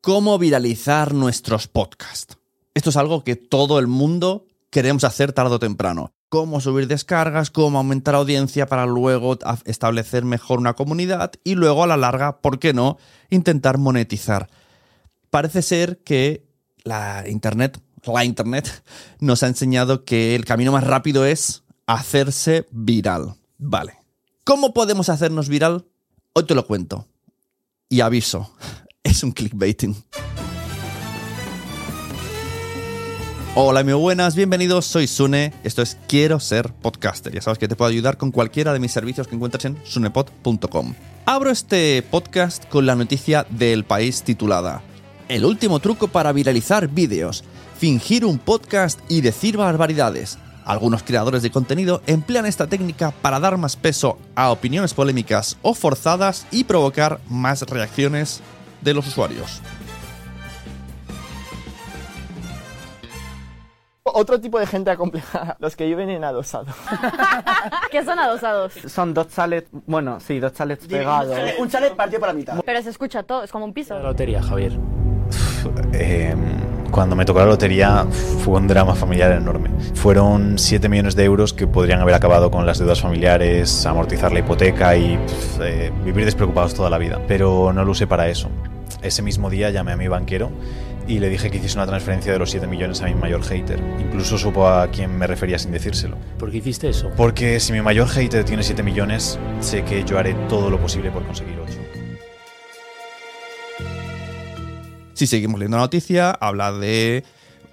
cómo viralizar nuestros podcasts. Esto es algo que todo el mundo queremos hacer tarde o temprano. Cómo subir descargas, cómo aumentar audiencia para luego establecer mejor una comunidad y luego a la larga, ¿por qué no?, intentar monetizar. Parece ser que la Internet, la Internet, nos ha enseñado que el camino más rápido es hacerse viral. Vale. ¿Cómo podemos hacernos viral? Hoy te lo cuento. Y aviso, es un clickbaiting. Hola, muy buenas, bienvenidos, soy Sune, esto es Quiero ser podcaster. Ya sabes que te puedo ayudar con cualquiera de mis servicios que encuentras en sunepod.com. Abro este podcast con la noticia del país titulada El último truco para viralizar vídeos, fingir un podcast y decir barbaridades. Algunos creadores de contenido emplean esta técnica para dar más peso a opiniones polémicas o forzadas y provocar más reacciones de los usuarios. Otro tipo de gente acomplejada, los que viven en adosado. ¿Qué son adosados? Son dos chalets, bueno, sí, dos chalets pegados. Un chalet partido por la mitad. Pero se escucha todo, es como un piso. La lotería, Javier. Eh, cuando me tocó la lotería fue un drama familiar enorme. Fueron 7 millones de euros que podrían haber acabado con las deudas familiares, amortizar la hipoteca y eh, vivir despreocupados toda la vida. Pero no lo usé para eso. Ese mismo día llamé a mi banquero y le dije que hiciese una transferencia de los 7 millones a mi mayor hater. Incluso supo a quién me refería sin decírselo. ¿Por qué hiciste eso? Porque si mi mayor hater tiene 7 millones, sé que yo haré todo lo posible por conseguir 8. Si seguimos leyendo la noticia, habla de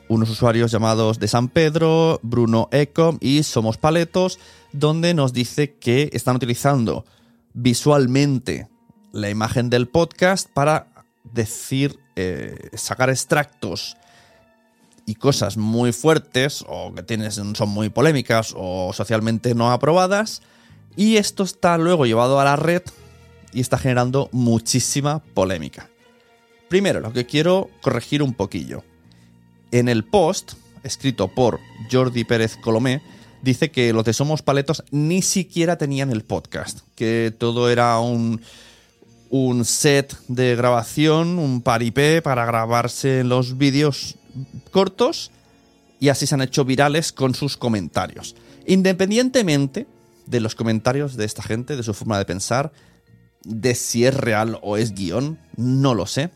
unos usuarios llamados de San Pedro, Bruno Ecom y Somos Paletos, donde nos dice que están utilizando visualmente la imagen del podcast para decir, eh, sacar extractos y cosas muy fuertes o que tienes, son muy polémicas o socialmente no aprobadas. Y esto está luego llevado a la red y está generando muchísima polémica. Primero, lo que quiero corregir un poquillo. En el post, escrito por Jordi Pérez Colomé, dice que los de Somos Paletos ni siquiera tenían el podcast, que todo era un, un set de grabación, un paripé para grabarse los vídeos cortos y así se han hecho virales con sus comentarios. Independientemente de los comentarios de esta gente, de su forma de pensar, de si es real o es guion, no lo sé.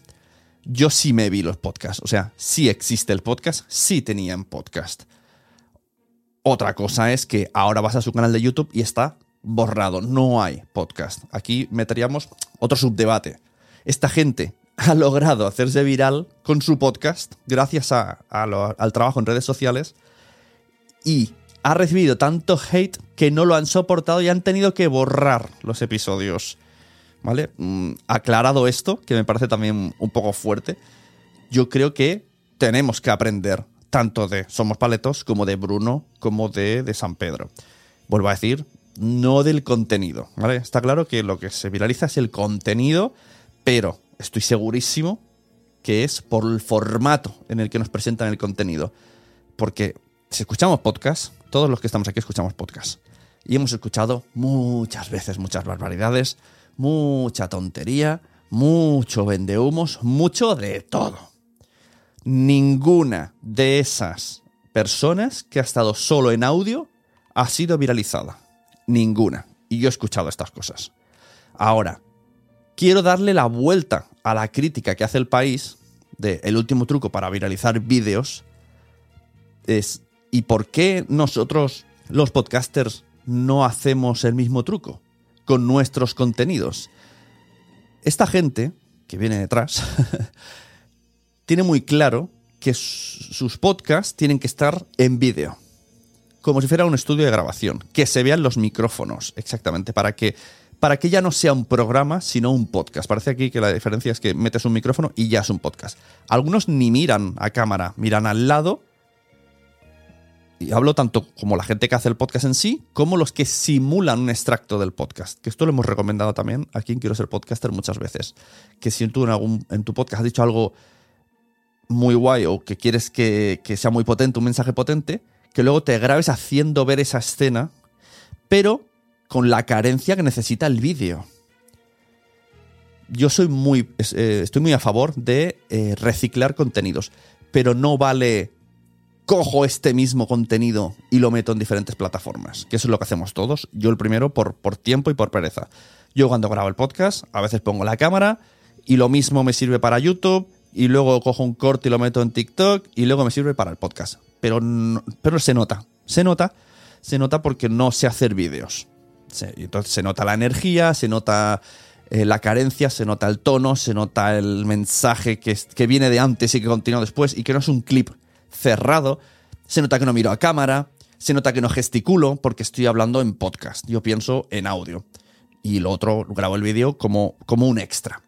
Yo sí me vi los podcasts, o sea, sí existe el podcast, sí tenían podcast. Otra cosa es que ahora vas a su canal de YouTube y está borrado, no hay podcast. Aquí meteríamos otro subdebate. Esta gente ha logrado hacerse viral con su podcast gracias al trabajo en redes sociales y ha recibido tanto hate que no lo han soportado y han tenido que borrar los episodios. ¿Vale? Mm, aclarado esto, que me parece también un poco fuerte, yo creo que tenemos que aprender tanto de Somos Paletos como de Bruno como de, de San Pedro. Vuelvo a decir, no del contenido. Está claro que lo que se viraliza es el contenido, pero estoy segurísimo que es por el formato en el que nos presentan el contenido. Porque si escuchamos podcast, todos los que estamos aquí escuchamos podcast. Y hemos escuchado muchas veces muchas barbaridades, mucha tontería, mucho vendehumos, mucho de todo. Ninguna de esas personas que ha estado solo en audio ha sido viralizada. Ninguna. Y yo he escuchado estas cosas. Ahora, quiero darle la vuelta a la crítica que hace el país de el último truco para viralizar vídeos. Es, ¿y por qué nosotros, los podcasters, no hacemos el mismo truco con nuestros contenidos? Esta gente que viene detrás tiene muy claro que sus podcasts tienen que estar en vídeo como si fuera un estudio de grabación, que se vean los micrófonos, exactamente, para que, para que ya no sea un programa, sino un podcast. Parece aquí que la diferencia es que metes un micrófono y ya es un podcast. Algunos ni miran a cámara, miran al lado. Y hablo tanto como la gente que hace el podcast en sí, como los que simulan un extracto del podcast. Que esto lo hemos recomendado también aquí en Quiero ser podcaster muchas veces. Que si tú en, algún, en tu podcast has dicho algo muy guay o que quieres que, que sea muy potente, un mensaje potente, que luego te grabes haciendo ver esa escena, pero con la carencia que necesita el vídeo. Yo soy muy, eh, estoy muy a favor de eh, reciclar contenidos, pero no vale cojo este mismo contenido y lo meto en diferentes plataformas, que eso es lo que hacemos todos. Yo el primero por, por tiempo y por pereza. Yo cuando grabo el podcast, a veces pongo la cámara y lo mismo me sirve para YouTube y luego cojo un corte y lo meto en TikTok y luego me sirve para el podcast pero, pero se nota. Se nota, se nota porque no sé hacer vídeos. entonces se nota la energía, se nota eh, la carencia, se nota el tono, se nota el mensaje que, que viene de antes y que continúa después y que no es un clip cerrado. Se nota que no miro a cámara, se nota que no gesticulo porque estoy hablando en podcast. Yo pienso en audio. Y lo otro, grabo el vídeo como, como un extra.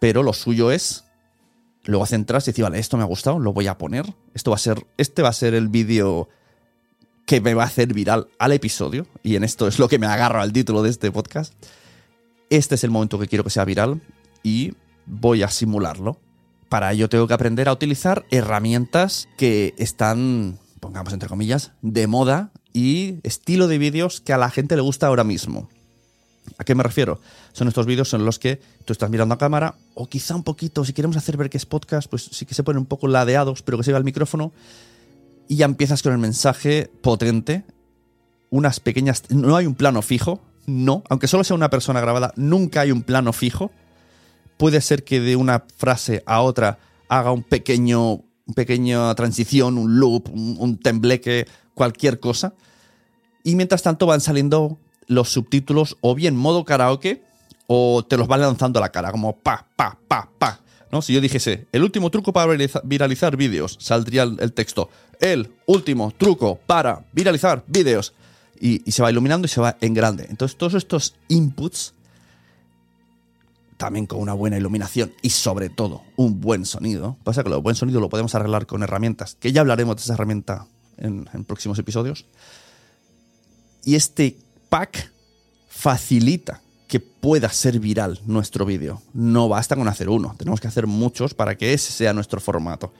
Pero lo suyo es Luego centras y decir, vale, esto me ha gustado, lo voy a poner. Esto va a ser, este va a ser el vídeo que me va a hacer viral al episodio. Y en esto es lo que me agarro al título de este podcast. Este es el momento que quiero que sea viral y voy a simularlo. Para ello tengo que aprender a utilizar herramientas que están, pongamos entre comillas, de moda y estilo de vídeos que a la gente le gusta ahora mismo. ¿A qué me refiero? Son estos vídeos en los que tú estás mirando a cámara, o quizá un poquito, si queremos hacer ver que es podcast, pues sí que se ponen un poco ladeados, pero que se vea el micrófono, y ya empiezas con el mensaje potente, unas pequeñas... No hay un plano fijo, no, aunque solo sea una persona grabada, nunca hay un plano fijo. Puede ser que de una frase a otra haga un pequeño, pequeña transición, un loop, un, un tembleque, cualquier cosa. Y mientras tanto van saliendo los subtítulos o bien modo karaoke o te los van lanzando a la cara, como pa, pa, pa, pa. ¿no? Si yo dijese, el último truco para viralizar vídeos, saldría el, texto, el último truco para viralizar vídeos. Y, se va iluminando y se va en grande. Entonces, todos estos inputs, también con una buena iluminación y sobre todo un buen sonido. Pasa que lo buen sonido lo podemos arreglar con herramientas, que ya hablaremos de esa herramienta en, en próximos episodios. Y este pack facilita que pueda ser viral nuestro vídeo. No basta con hacer uno, tenemos que hacer muchos para que ese sea nuestro formato.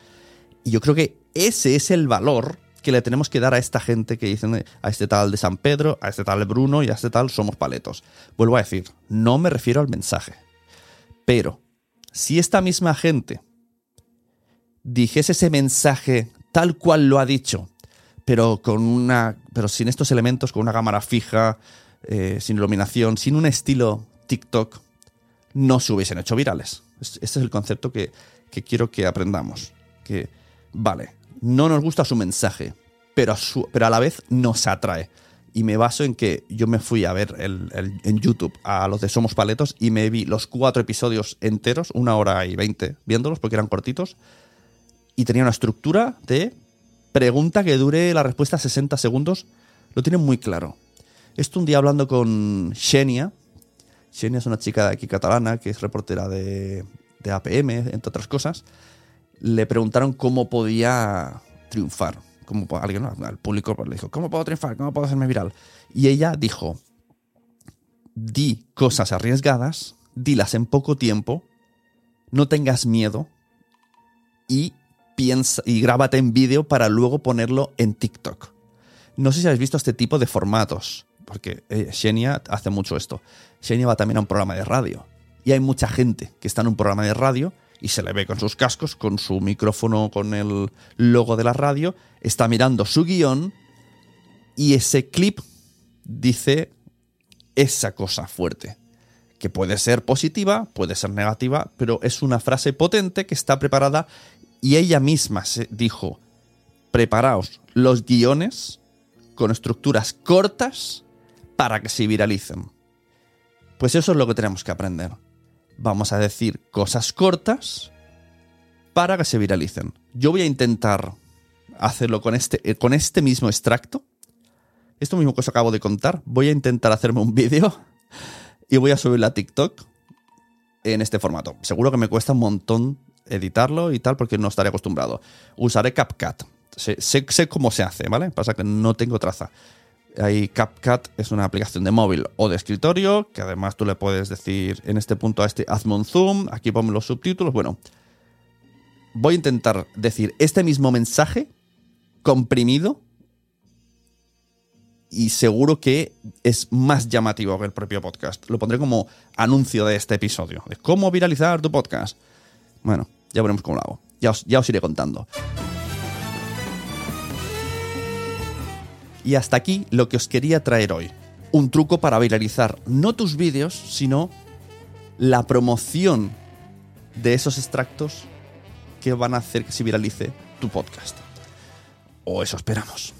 Y yo creo que ese es el valor que le tenemos que dar a esta gente que dicen a este tal de San Pedro, a este tal de Bruno y a este tal somos paletos. Vuelvo a decir, no me refiero al mensaje. Pero si esta misma gente dijese ese mensaje tal cual lo ha dicho, pero con una. pero sin estos elementos, con una cámara fija, eh, sin iluminación, sin un estilo TikTok, no se hubiesen hecho virales. Este es el concepto que, quiero que aprendamos. Que, vale, no nos gusta su mensaje, pero a, pero a la vez nos atrae. Y me baso en que yo me fui a ver en YouTube a los de Somos Paletos y me vi los cuatro episodios enteros, una hora y veinte viéndolos porque eran cortitos. Y tenía una estructura de pregunta que dure la respuesta 60 segundos, lo tienen muy claro. Esto un día hablando con Xenia. Xenia es una chica de aquí catalana que es reportera de, APM, entre otras cosas. Le preguntaron cómo podía triunfar como alguien, al público le dijo, ¿cómo puedo triunfar? ¿Cómo puedo hacerme viral? Y ella dijo, di cosas arriesgadas, dilas en poco tiempo, no tengas miedo y y grábate en vídeo para luego ponerlo en TikTok. No sé si habéis visto este tipo de formatos, porque eh, Xenia hace mucho esto. Xenia va también a un programa de radio y hay mucha gente que está en un programa de radio y se le ve con sus cascos, con su micrófono, con el logo de la radio, está mirando su guion y ese clip dice esa cosa fuerte, que puede ser positiva, puede ser negativa, pero es una frase potente que está preparada y ella misma se dijo, preparaos los guiones con estructuras cortas para que se viralicen. Pues eso es lo que tenemos que aprender. Vamos a decir cosas cortas para que se viralicen. Yo voy a intentar hacerlo con este, eh, con este mismo extracto. Esto mismo que os acabo de contar. Voy a intentar hacerme un vídeo y voy a subirlo a TikTok en este formato. Seguro que me cuesta un montón editarlo y tal porque no estaré acostumbrado. Usaré CapCut. Sé, sé- cómo se hace, ¿vale? Pasa que no tengo traza. Ahí CapCut es una aplicación de móvil o de escritorio que además tú le puedes decir en este punto a este hazme un zoom, aquí ponme los subtítulos. Bueno, voy a intentar decir este mismo mensaje comprimido y seguro que es más llamativo que el propio podcast. Lo pondré como anuncio de este episodio, de cómo viralizar tu podcast. Bueno, ya veremos cómo lo hago. Ya os, ya os iré contando. Y hasta aquí lo que os quería traer hoy. Un truco para viralizar no tus vídeos, sino la promoción de esos extractos que van a hacer que se viralice tu podcast. O eso esperamos.